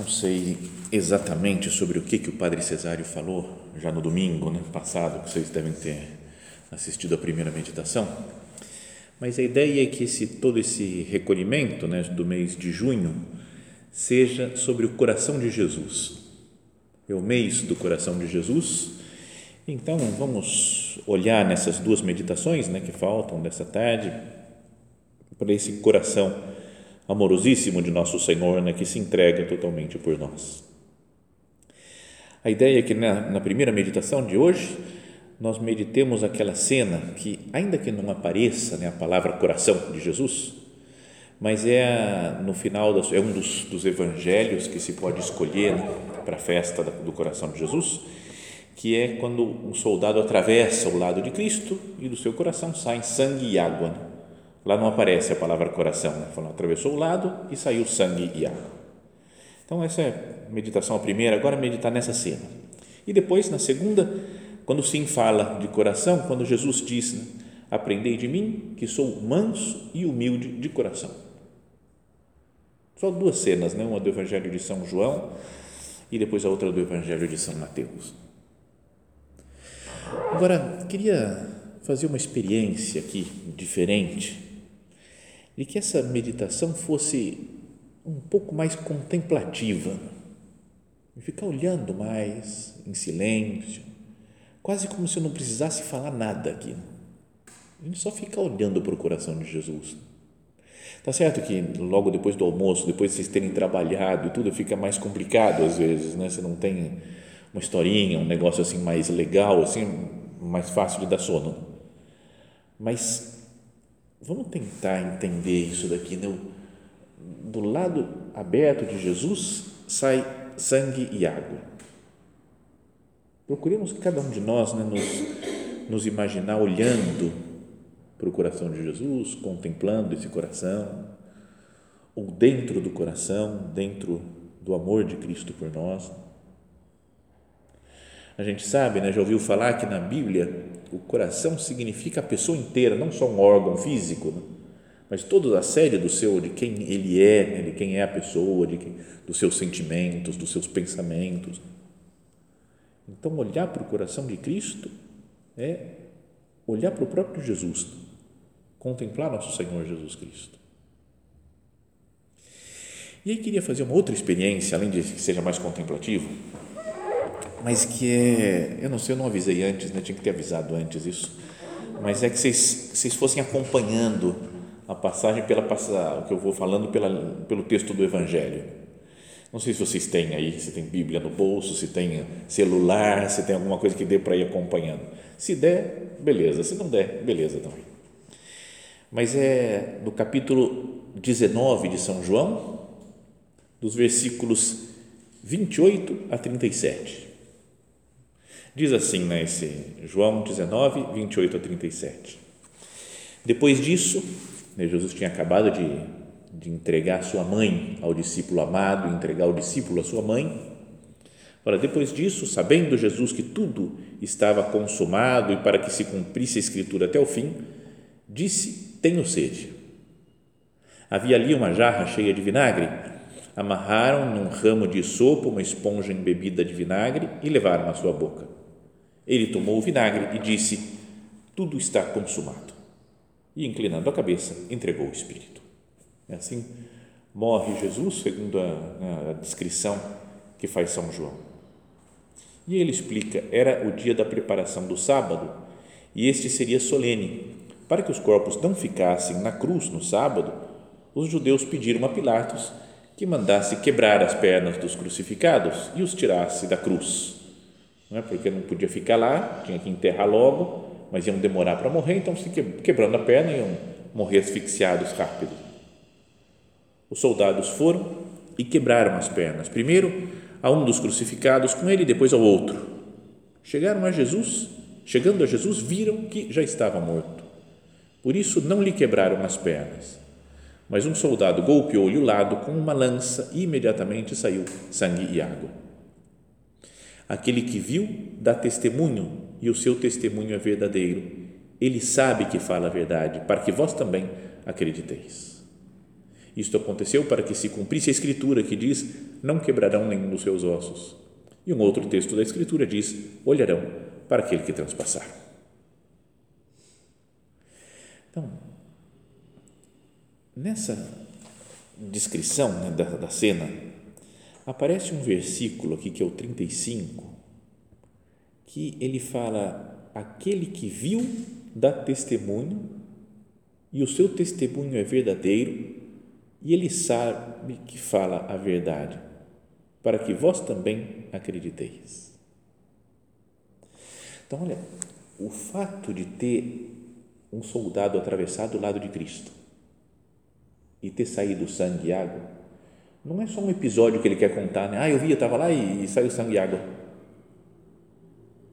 Não sei exatamente sobre o que, que o Padre Cesário falou já no domingo né, passado, que vocês devem ter assistido a primeira meditação, mas a ideia é que esse, todo esse recolhimento né, do mês de junho seja sobre o coração de Jesus. É o mês do coração de Jesus. Então, vamos olhar nessas duas meditações né, que faltam dessa tarde para esse coração amorosíssimo de nosso Senhor, né, que se entrega totalmente por nós. A ideia é que na, na primeira meditação de hoje nós meditemos aquela cena que, ainda que não apareça né, a palavra coração de Jesus, mas é no final das, é um dos, dos evangelhos que se pode escolher né, para a festa do coração de Jesus, que é quando um soldado atravessa o lado de Cristo e do seu coração saem sangue e água. Né? Lá não aparece a palavra coração, né? Falando, atravessou o lado e saiu sangue e água. Então, essa é a meditação a primeira, agora meditar nessa cena. E depois, na segunda, quando sim fala de coração, quando Jesus diz: né? Aprendei de mim, que sou manso e humilde de coração. Só duas cenas, né? uma do Evangelho de São João e depois a outra do Evangelho de São Mateus. Agora, queria fazer uma experiência aqui diferente de que essa meditação fosse um pouco mais contemplativa, e ficar olhando mais em silêncio, quase como se eu não precisasse falar nada aqui. A gente só fica olhando para o coração de Jesus. Tá certo que logo depois do almoço, depois de vocês terem trabalhado e tudo, fica mais complicado às vezes, né? Você não tem uma historinha, um negócio assim mais legal, assim, mais fácil de dar sono. Mas Vamos tentar entender isso daqui. Né? Do lado aberto de Jesus sai sangue e água. Procuremos cada um de nós né, nos, nos imaginar olhando para o coração de Jesus, contemplando esse coração, ou dentro do coração, dentro do amor de Cristo por nós. A gente sabe, né, já ouviu falar que na Bíblia o coração significa a pessoa inteira, não só um órgão físico, né? mas toda a série do seu, de quem ele é, né? de quem é a pessoa, de quem, dos seus sentimentos, dos seus pensamentos. Então, olhar para o coração de Cristo é olhar para o próprio Jesus, contemplar nosso Senhor Jesus Cristo. E aí queria fazer uma outra experiência, além de que seja mais contemplativo, mas que é, eu não sei, eu não avisei antes, né? tinha que ter avisado antes isso, mas é que vocês, vocês fossem acompanhando a passagem pela o que eu vou falando pela, pelo texto do Evangelho. Não sei se vocês têm aí, se tem Bíblia no bolso, se tem celular, se tem alguma coisa que dê para ir acompanhando. Se der, beleza. Se não der, beleza também. Mas é do capítulo 19 de São João, dos versículos 28 a 37. Diz assim nesse né, João 19, 28 a 37. Depois disso, né, Jesus tinha acabado de, de entregar sua mãe ao discípulo amado, entregar o discípulo à sua mãe. Ora, depois disso, sabendo Jesus que tudo estava consumado e para que se cumprisse a escritura até o fim, disse: Tenho sede. Havia ali uma jarra cheia de vinagre. Amarraram num ramo de sopa uma esponja embebida de vinagre e levaram à sua boca. Ele tomou o vinagre e disse: Tudo está consumado. E, inclinando a cabeça, entregou o Espírito. É assim morre Jesus, segundo a, a descrição que faz São João. E ele explica: era o dia da preparação do sábado e este seria solene. Para que os corpos não ficassem na cruz no sábado, os judeus pediram a Pilatos que mandasse quebrar as pernas dos crucificados e os tirasse da cruz. Não é? Porque não podia ficar lá, tinha que enterrar logo, mas iam demorar para morrer, então, se quebrando a perna, iam morrer asfixiados rápido. Os soldados foram e quebraram as pernas, primeiro a um dos crucificados com ele, depois ao outro. Chegaram a Jesus, chegando a Jesus, viram que já estava morto. Por isso não lhe quebraram as pernas. Mas um soldado golpeou-lhe o lado com uma lança e imediatamente saiu sangue e água. Aquele que viu dá testemunho e o seu testemunho é verdadeiro. Ele sabe que fala a verdade, para que vós também acrediteis. Isto aconteceu para que se cumprisse a escritura que diz: Não quebrarão nenhum dos seus ossos. E um outro texto da escritura diz: Olharão para aquele que transpassar. Então, nessa descrição né, da, da cena, aparece um versículo aqui que é o 35, que ele fala: aquele que viu dá testemunho, e o seu testemunho é verdadeiro, e ele sabe que fala a verdade, para que vós também acrediteis. Então, olha, o fato de ter um soldado atravessado do lado de Cristo e ter saído sangue e água, não é só um episódio que ele quer contar, né? Ah, eu vi, eu estava lá e, e saiu sangue e água.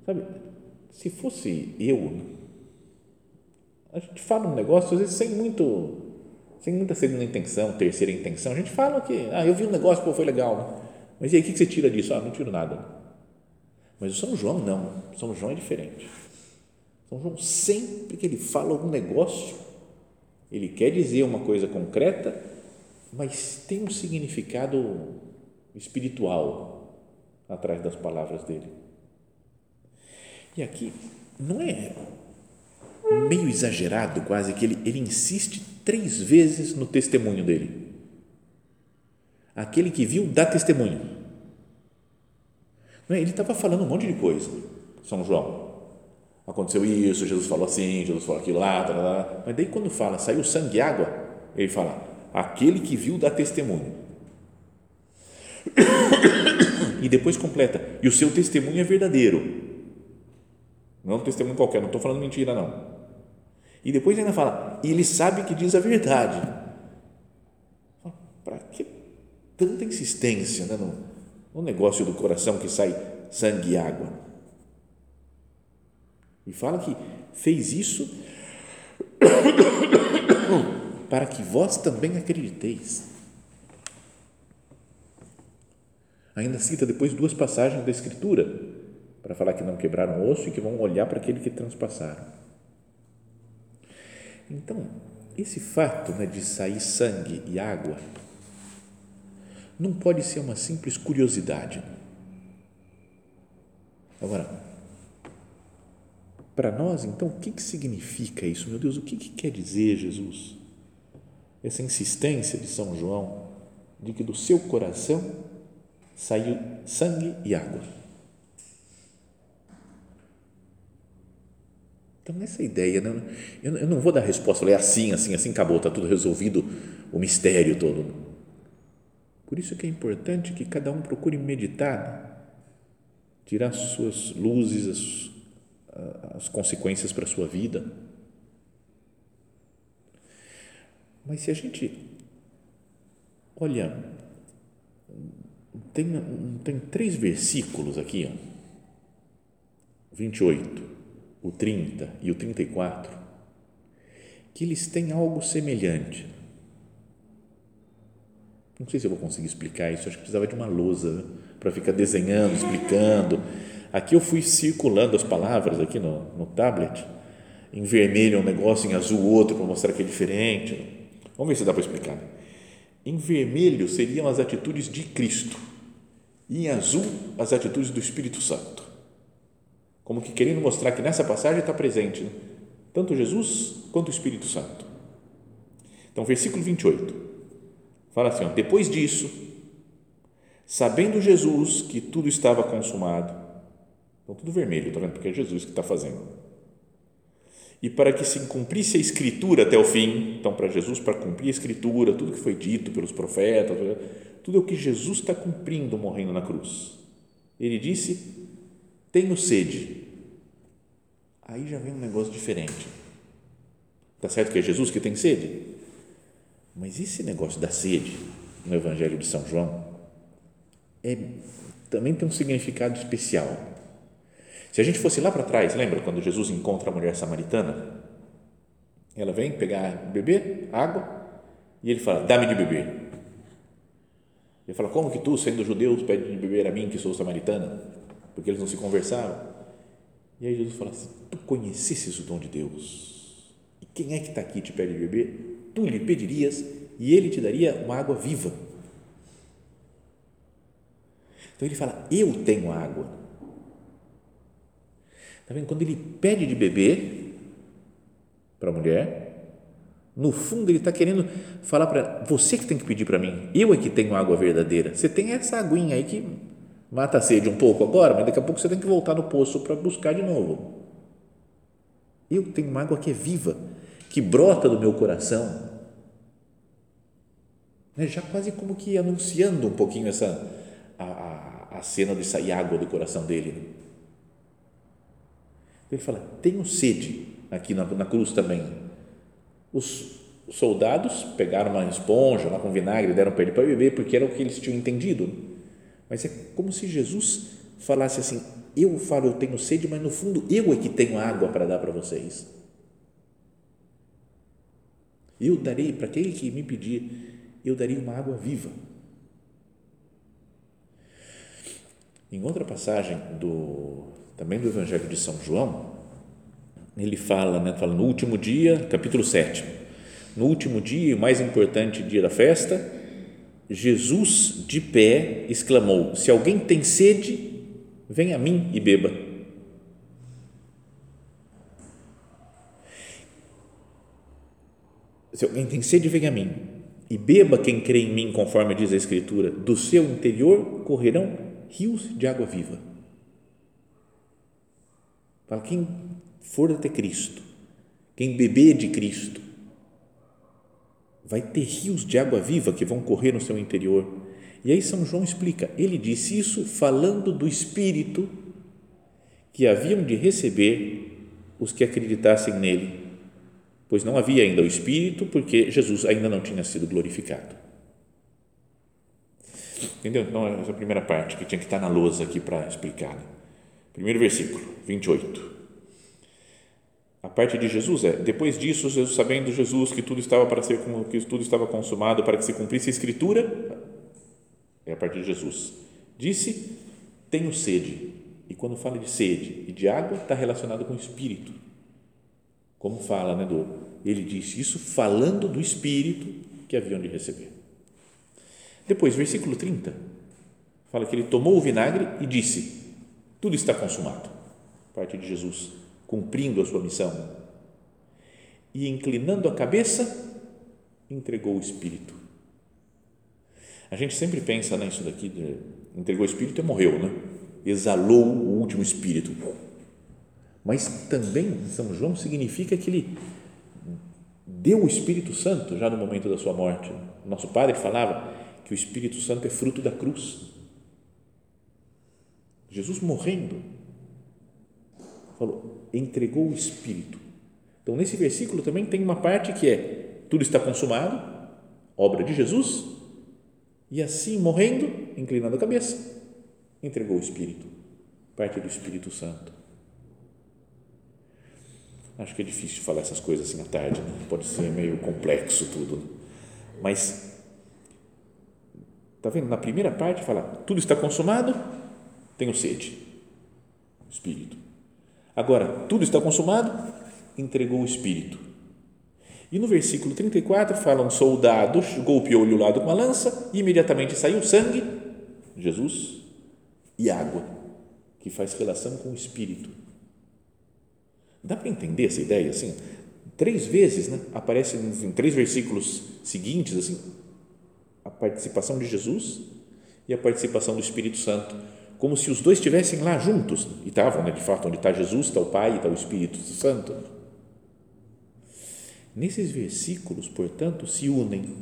Sabe, se fosse eu, a gente fala um negócio, às vezes, sem muito, sem muita segunda intenção, terceira intenção, a gente fala que, ah, eu vi um negócio, pô, foi legal, mas e aí, o que você tira disso? Ah, não tiro nada. Mas o São João, não. São João é diferente. São João, sempre que ele fala algum negócio, ele quer dizer uma coisa concreta, mas tem um significado espiritual atrás das palavras dele. E aqui não é meio exagerado quase que ele, ele insiste três vezes no testemunho dele. Aquele que viu dá testemunho. Não é? Ele estava falando um monte de coisa, São João aconteceu isso, Jesus falou assim, Jesus falou aquilo lá, tá, tá, tá. mas daí quando fala, saiu sangue e água, ele fala, aquele que viu dá testemunho. E depois completa, e o seu testemunho é verdadeiro. Não é um testemunho qualquer, não estou falando mentira, não. E depois ainda fala, e ele sabe que diz a verdade. Para que tanta insistência né, no, no negócio do coração que sai sangue e água? E fala que fez isso para que vós também acrediteis. Ainda cita depois duas passagens da Escritura para falar que não quebraram osso e que vão olhar para aquele que transpassaram. Então, esse fato né, de sair sangue e água não pode ser uma simples curiosidade. Agora, para nós, então, o que, que significa isso? Meu Deus, o que, que quer dizer Jesus? Essa insistência de São João de que do seu coração saiu sangue e água. Então, nessa ideia, né? eu não vou dar resposta, é assim, assim, assim, acabou, está tudo resolvido, o mistério todo. Por isso que é importante que cada um procure meditar, tirar as suas luzes, as as consequências para a sua vida. Mas se a gente olha, tem, tem três versículos aqui, ó, 28, o 30 e o 34, que eles têm algo semelhante. Não sei se eu vou conseguir explicar isso, acho que precisava de uma lousa né, para ficar desenhando, explicando Aqui eu fui circulando as palavras aqui no, no tablet, em vermelho um negócio, em azul outro, para mostrar que é diferente. Vamos ver se dá para explicar. Em vermelho seriam as atitudes de Cristo e em azul as atitudes do Espírito Santo. Como que querendo mostrar que nessa passagem está presente né? tanto Jesus quanto o Espírito Santo. Então, versículo 28 fala assim: ó, depois disso, sabendo Jesus que tudo estava consumado, Então, tudo vermelho, está vendo? Porque é Jesus que está fazendo. E para que se cumprisse a escritura até o fim, então, para Jesus, para cumprir a escritura, tudo que foi dito pelos profetas, tudo é o que Jesus está cumprindo morrendo na cruz. Ele disse: Tenho sede. Aí já vem um negócio diferente. Está certo que é Jesus que tem sede? Mas esse negócio da sede no Evangelho de São João é, também tem um significado especial. Se a gente fosse lá para trás, lembra quando Jesus encontra a mulher samaritana? Ela vem pegar beber água e ele fala: Dá-me de beber. Ele fala: Como que tu, sendo judeu, pede de beber a mim, que sou samaritana? Porque eles não se conversavam. E aí Jesus fala assim: Tu conhecesses o dom de Deus. E quem é que está aqui te pede de beber? Tu lhe pedirias e ele te daria uma água viva. Então ele fala: Eu tenho água Está vendo? Quando ele pede de beber para a mulher, no fundo ele está querendo falar para você que tem que pedir para mim. Eu é que tenho água verdadeira. Você tem essa aguinha aí que mata a sede um pouco agora, mas daqui a pouco você tem que voltar no poço para buscar de novo. Eu tenho uma água que é viva, que brota do meu coração. Né? Já quase como que anunciando um pouquinho essa a, a, a cena de sair água do coração dele. Ele fala: tenho sede, aqui na, na cruz também. Os soldados pegaram uma esponja lá com vinagre, deram para ele para beber, porque era o que eles tinham entendido. Mas é como se Jesus falasse assim: eu falo, eu tenho sede, mas no fundo eu é que tenho água para dar para vocês. Eu darei, para aquele que me pedir, eu darei uma água viva. Em outra passagem do também do Evangelho de São João, ele fala, né, fala no último dia, capítulo 7, no último dia, o mais importante dia da festa, Jesus de pé exclamou: Se alguém tem sede, venha a mim e beba. Se alguém tem sede, venha a mim e beba quem crê em mim, conforme diz a Escritura, do seu interior correrão rios de água viva. Fala, quem for até Cristo, quem beber de Cristo, vai ter rios de água viva que vão correr no seu interior. E aí São João explica, ele disse isso falando do Espírito que haviam de receber os que acreditassem nele, pois não havia ainda o Espírito, porque Jesus ainda não tinha sido glorificado. Entendeu? Então, essa é a primeira parte que tinha que estar na lousa aqui para explicar. Primeiro versículo, 28. A parte de Jesus é: depois disso, Jesus, sabendo Jesus que tudo estava para ser que tudo estava consumado para que se cumprisse a escritura, é a parte de Jesus. Disse: Tenho sede. E quando fala de sede e de água, está relacionado com o espírito. Como fala, né, do ele disse isso falando do espírito que haviam de receber. Depois, versículo 30, fala que ele tomou o vinagre e disse: tudo está consumado. Parte de Jesus cumprindo a sua missão. E inclinando a cabeça, entregou o Espírito. A gente sempre pensa nisso daqui, de, entregou o Espírito e morreu, né? Exalou o último Espírito. Mas também São João significa que ele deu o Espírito Santo já no momento da sua morte. Nosso padre falava que o Espírito Santo é fruto da cruz. Jesus morrendo, falou, entregou o Espírito. Então, nesse versículo também tem uma parte que é: tudo está consumado, obra de Jesus, e assim, morrendo, inclinando a cabeça, entregou o Espírito, parte do Espírito Santo. Acho que é difícil falar essas coisas assim à tarde, né? pode ser meio complexo tudo, né? mas Está vendo? Na primeira parte fala, tudo está consumado, tenho sede. Espírito. Agora, tudo está consumado, entregou o Espírito. E no versículo 34 fala: um soldado golpeou-lhe o lado com a lança e imediatamente saiu sangue, Jesus, e água, que faz relação com o Espírito. Dá para entender essa ideia assim? Três vezes né, aparece em três versículos seguintes assim, a participação de Jesus e a participação do Espírito Santo como se os dois estivessem lá juntos, e estavam, né, de fato, onde está Jesus, está o Pai está o Espírito Santo. Nesses versículos, portanto, se unem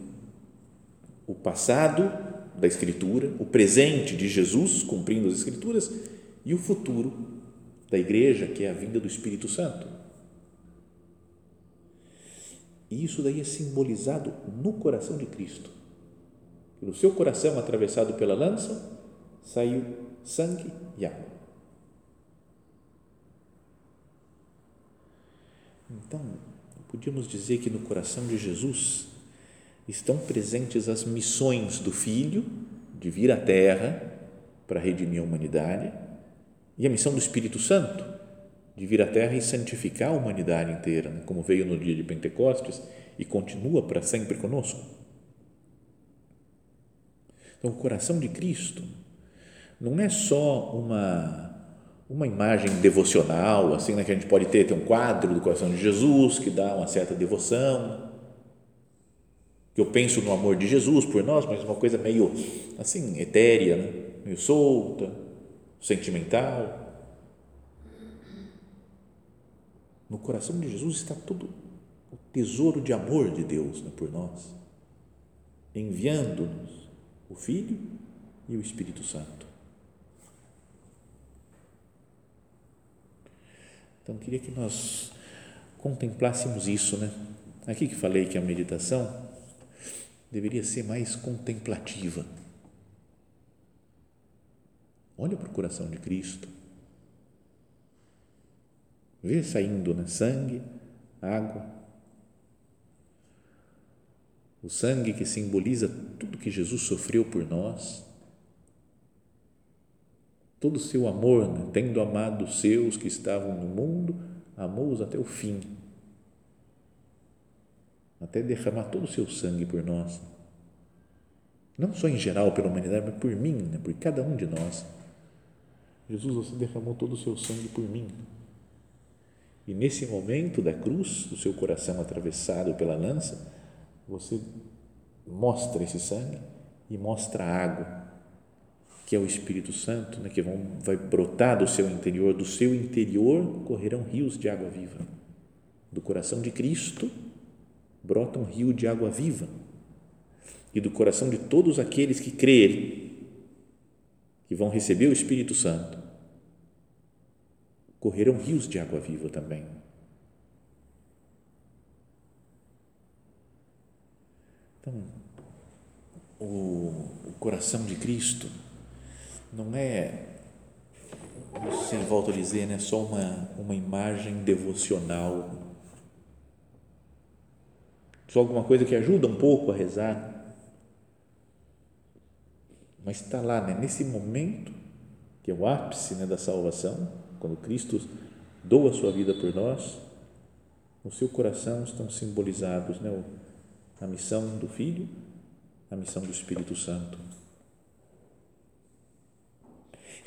o passado da Escritura, o presente de Jesus, cumprindo as Escrituras, e o futuro da igreja, que é a vinda do Espírito Santo. E isso daí é simbolizado no coração de Cristo. No seu coração, atravessado pela lança, saiu sangue e água. Então, podíamos dizer que no coração de Jesus estão presentes as missões do Filho de vir à Terra para redimir a humanidade e a missão do Espírito Santo de vir à Terra e santificar a humanidade inteira, né? como veio no dia de Pentecostes e continua para sempre conosco. Então, o coração de Cristo não é só uma uma imagem devocional, assim, né, que a gente pode ter, tem um quadro do coração de Jesus que dá uma certa devoção, que eu penso no amor de Jesus por nós, mas uma coisa meio assim, etérea, né? meio solta, sentimental. No coração de Jesus está todo o tesouro de amor de Deus né, por nós, enviando-nos o Filho e o Espírito Santo. Então, queria que nós contemplássemos isso, né? Aqui que falei que a meditação deveria ser mais contemplativa. Olha para o coração de Cristo. Vê saindo né? sangue, água. O sangue que simboliza tudo que Jesus sofreu por nós todo o seu amor, né? tendo amado os seus que estavam no mundo, amou-os até o fim, até derramar todo o seu sangue por nós. Não só em geral pela humanidade, mas por mim, né? por cada um de nós. Jesus, você derramou todo o seu sangue por mim. E nesse momento da cruz, do seu coração atravessado pela lança, você mostra esse sangue e mostra a água que é o Espírito Santo, né, que vão, vai brotar do seu interior, do seu interior correrão rios de água viva. Do coração de Cristo brota um rio de água viva. E do coração de todos aqueles que crerem, que vão receber o Espírito Santo, correrão rios de água viva também. Então, o, o coração de Cristo não é, sem volto a dizer, né, só uma, uma imagem devocional, só alguma coisa que ajuda um pouco a rezar, mas está lá, né, nesse momento, que é o ápice né, da salvação, quando Cristo doa a sua vida por nós, no seu coração estão simbolizados né, a missão do Filho, a missão do Espírito Santo.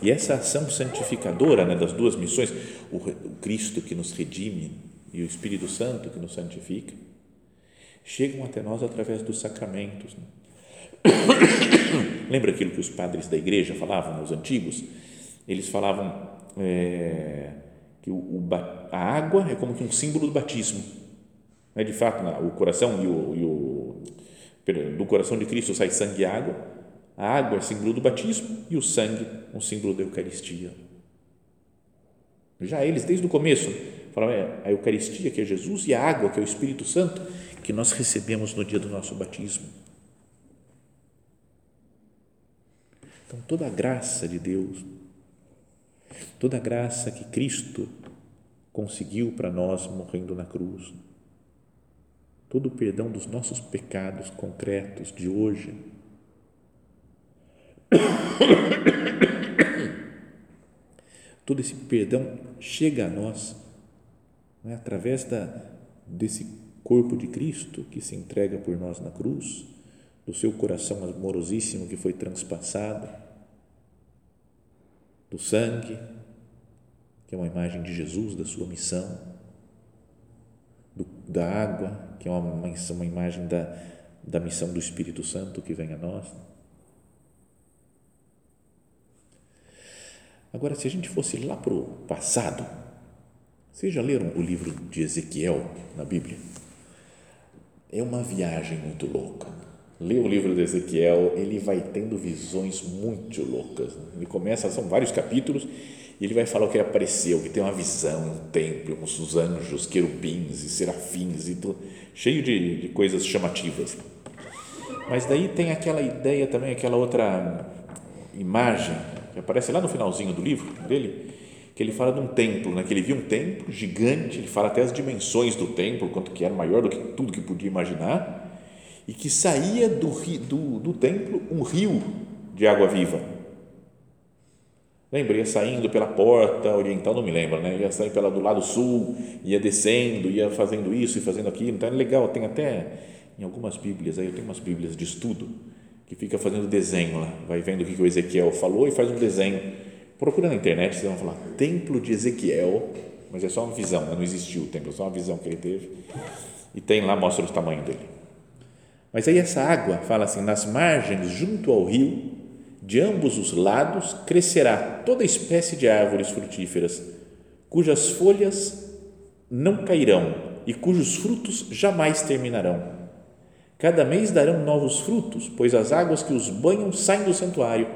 E essa ação santificadora né, das duas missões, o, o Cristo que nos redime e o Espírito Santo que nos santifica, chegam até nós através dos sacramentos. Né? Lembra aquilo que os padres da igreja falavam, os antigos? Eles falavam é, que o, o, a água é como que um símbolo do batismo. É de fato, o coração e o, e o do coração de Cristo sai sangue e água a água é símbolo do batismo e o sangue um símbolo da Eucaristia. Já eles, desde o começo, falavam é, a Eucaristia, que é Jesus, e a água, que é o Espírito Santo, que nós recebemos no dia do nosso batismo. Então, toda a graça de Deus, toda a graça que Cristo conseguiu para nós morrendo na cruz, todo o perdão dos nossos pecados concretos de hoje, Todo esse perdão chega a nós né, através da, desse corpo de Cristo que se entrega por nós na cruz, do seu coração amorosíssimo que foi transpassado, do sangue, que é uma imagem de Jesus, da sua missão, do, da água, que é uma, uma imagem da, da missão do Espírito Santo que vem a nós Agora, se a gente fosse lá para o passado, vocês já leram o livro de Ezequiel na Bíblia? É uma viagem muito louca. Lê o livro de Ezequiel, ele vai tendo visões muito loucas. Ele começa, são vários capítulos, e ele vai falar o que apareceu, que tem uma visão, um templo, uns anjos, querubins e serafins, e tudo, cheio de, de coisas chamativas. Mas daí tem aquela ideia também, aquela outra imagem que aparece lá no finalzinho do livro dele, que ele fala de um templo, né? que ele viu um templo gigante, ele fala até as dimensões do templo, quanto que era maior do que tudo que podia imaginar, e que saía do, do, do templo um rio de água viva. Lembra? Ia saindo pela porta oriental, não me lembro, né? ia sair pela do lado sul, ia descendo, ia fazendo isso e fazendo aquilo. Então é legal, tem até em algumas Bíblias, aí eu tenho umas Bíblias de estudo, que fica fazendo desenho lá, vai vendo o que o Ezequiel falou e faz um desenho. Procura na internet, vocês vão falar Templo de Ezequiel, mas é só uma visão, né? não existiu o templo, é só uma visão que ele teve. E tem lá, mostra o tamanho dele. Mas aí essa água, fala assim, nas margens, junto ao rio, de ambos os lados, crescerá toda espécie de árvores frutíferas, cujas folhas não cairão e cujos frutos jamais terminarão Cada mês darão novos frutos, pois as águas que os banham saem do santuário.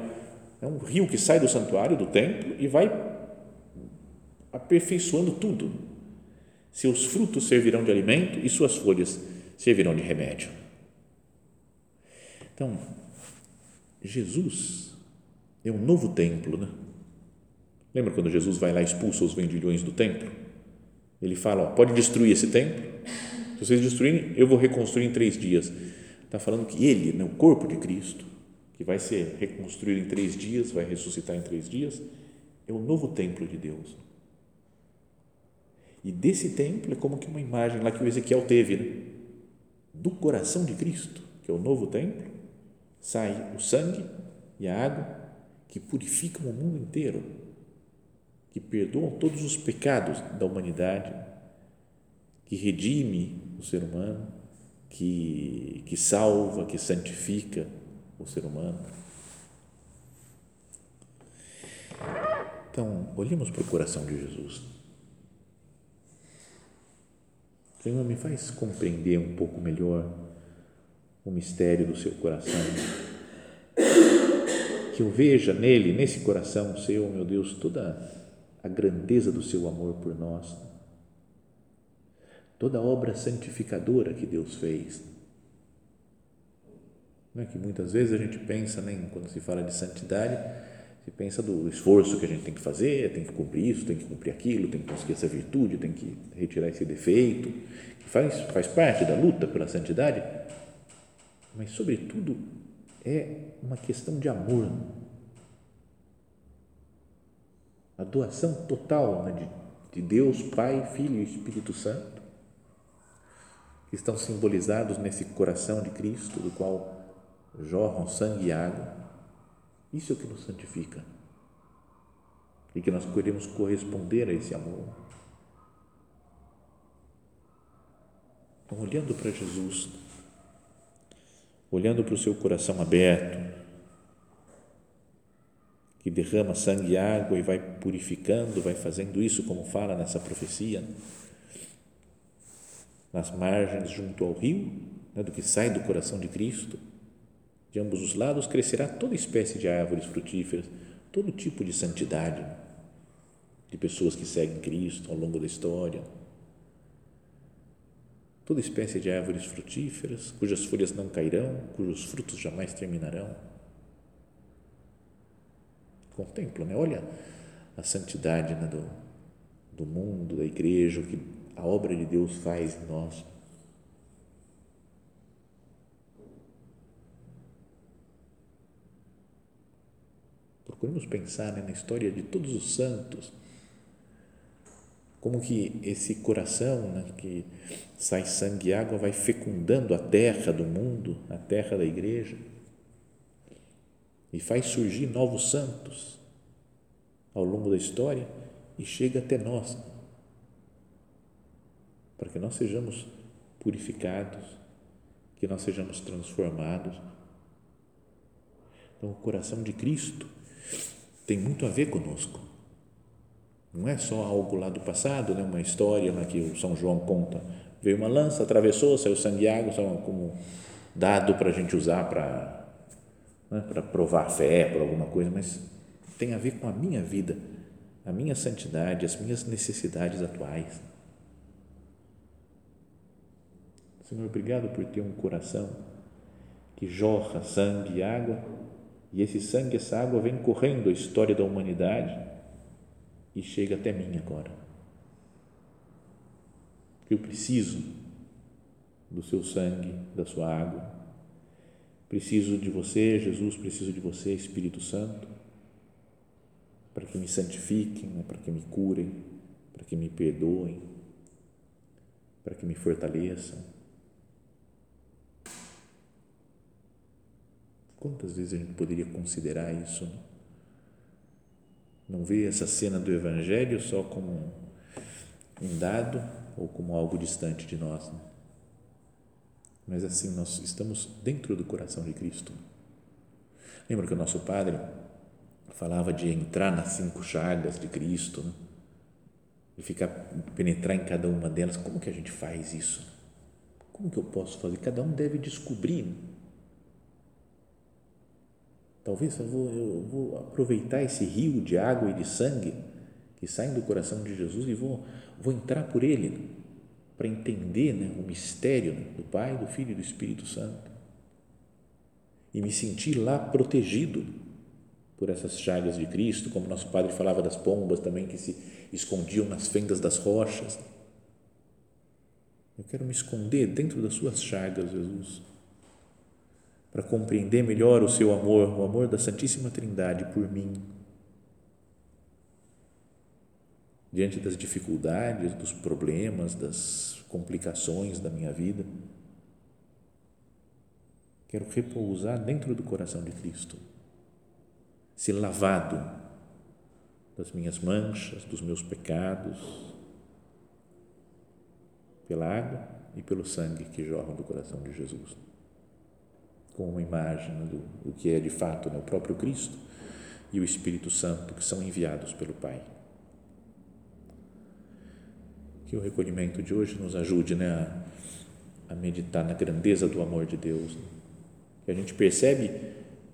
É um rio que sai do santuário, do templo, e vai aperfeiçoando tudo. Seus frutos servirão de alimento e suas folhas servirão de remédio. Então, Jesus é um novo templo, né? Lembra quando Jesus vai lá e expulsa os vendilhões do templo? Ele fala: ó, pode destruir esse templo, se vocês destruírem, eu vou reconstruir em três dias. Está falando que ele, né, o corpo de Cristo, que vai ser reconstruído em três dias, vai ressuscitar em três dias, é o novo templo de Deus. E desse templo é como que uma imagem lá que o Ezequiel teve, né? do coração de Cristo, que é o novo templo, sai o sangue e a água que purificam o mundo inteiro, que perdoam todos os pecados da humanidade, que redime o ser humano, que, que salva, que santifica o ser humano. Então, olhemos para o coração de Jesus. Senhor, me faz compreender um pouco melhor o mistério do seu coração. Que eu veja nele, nesse coração seu, meu Deus, toda a grandeza do seu amor por nós toda a obra santificadora que Deus fez. Não é que muitas vezes a gente pensa, né, quando se fala de santidade, se pensa do esforço que a gente tem que fazer, tem que cumprir isso, tem que cumprir aquilo, tem que conseguir essa virtude, tem que retirar esse defeito, que faz, faz parte da luta pela santidade, mas, sobretudo, é uma questão de amor. A doação total né, de, de Deus, Pai, Filho e Espírito Santo estão simbolizados nesse coração de Cristo, do qual jorram sangue e água. Isso é o que nos santifica. E que nós queremos corresponder a esse amor. Então, olhando para Jesus, olhando para o seu coração aberto, que derrama sangue e água e vai purificando, vai fazendo isso como fala nessa profecia nas margens junto ao rio, né, do que sai do coração de Cristo. De ambos os lados crescerá toda espécie de árvores frutíferas, todo tipo de santidade, de pessoas que seguem Cristo ao longo da história. Toda espécie de árvores frutíferas, cujas folhas não cairão, cujos frutos jamais terminarão. Contempla, né? olha a santidade né, do, do mundo, da igreja, que a obra de Deus faz em nós. Procuremos pensar né, na história de todos os santos, como que esse coração né, que sai sangue e água vai fecundando a terra do mundo, a terra da igreja, e faz surgir novos santos ao longo da história e chega até nós para que nós sejamos purificados, que nós sejamos transformados. Então, o coração de Cristo tem muito a ver conosco. Não é só algo lá do passado, né? uma história lá que o São João conta. Veio uma lança, atravessou, saiu sangue água, só como dado para a gente usar para, né? para provar fé, por alguma coisa, mas tem a ver com a minha vida, a minha santidade, as minhas necessidades atuais. Senhor, obrigado por ter um coração que jorra sangue e água, e esse sangue, essa água vem correndo a história da humanidade e chega até mim agora. Eu preciso do seu sangue, da sua água. Preciso de você, Jesus, preciso de você, Espírito Santo, para que me santifiquem, né, para que me curem, para que me perdoem, para que me fortaleçam Quantas vezes a gente poderia considerar isso? Não, não ver essa cena do Evangelho só como um dado ou como algo distante de nós, né? mas assim nós estamos dentro do coração de Cristo. Lembra que o nosso Padre falava de entrar nas cinco chagas de Cristo, né? e ficar penetrar em cada uma delas. Como que a gente faz isso? Como que eu posso fazer? Cada um deve descobrir. Né? Talvez eu vou, eu vou aproveitar esse rio de água e de sangue que saem do coração de Jesus e vou, vou entrar por ele para entender né, o mistério do Pai, do Filho e do Espírito Santo e me sentir lá protegido por essas chagas de Cristo, como nosso Padre falava das pombas também que se escondiam nas fendas das rochas. Eu quero me esconder dentro das suas chagas, Jesus para compreender melhor o seu amor, o amor da Santíssima Trindade por mim. Diante das dificuldades, dos problemas, das complicações da minha vida, quero repousar dentro do coração de Cristo, ser lavado das minhas manchas, dos meus pecados, pela água e pelo sangue que jorram do coração de Jesus com uma imagem do, do que é de fato né, o próprio Cristo e o Espírito Santo que são enviados pelo Pai. Que o recolhimento de hoje nos ajude né, a, a meditar na grandeza do amor de Deus, né? que a gente percebe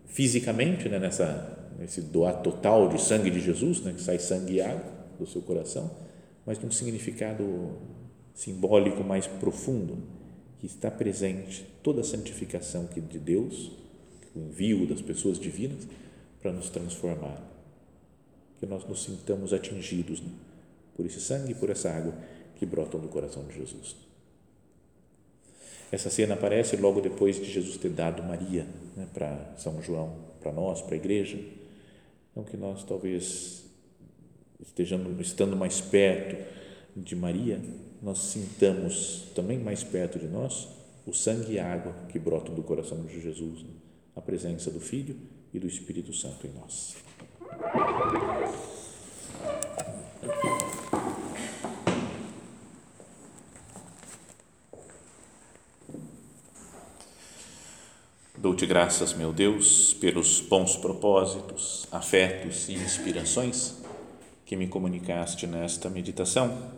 fisicamente né, nessa nesse doar total de sangue de Jesus, né, que sai sangue e água do seu coração, mas num significado simbólico mais profundo que está presente toda a santificação que de Deus, o envio das pessoas divinas para nos transformar. Que nós nos sintamos atingidos né, por esse sangue e por essa água que brotam do coração de Jesus. Essa cena aparece logo depois de Jesus ter dado Maria né, para São João, para nós, para a igreja. Então, que nós talvez estejamos estando mais perto de Maria, nós sintamos também mais perto de nós o sangue e a água que brotam do coração de Jesus, né? a presença do Filho e do Espírito Santo em nós. Dou-te graças, meu Deus, pelos bons propósitos, afetos e inspirações que me comunicaste nesta meditação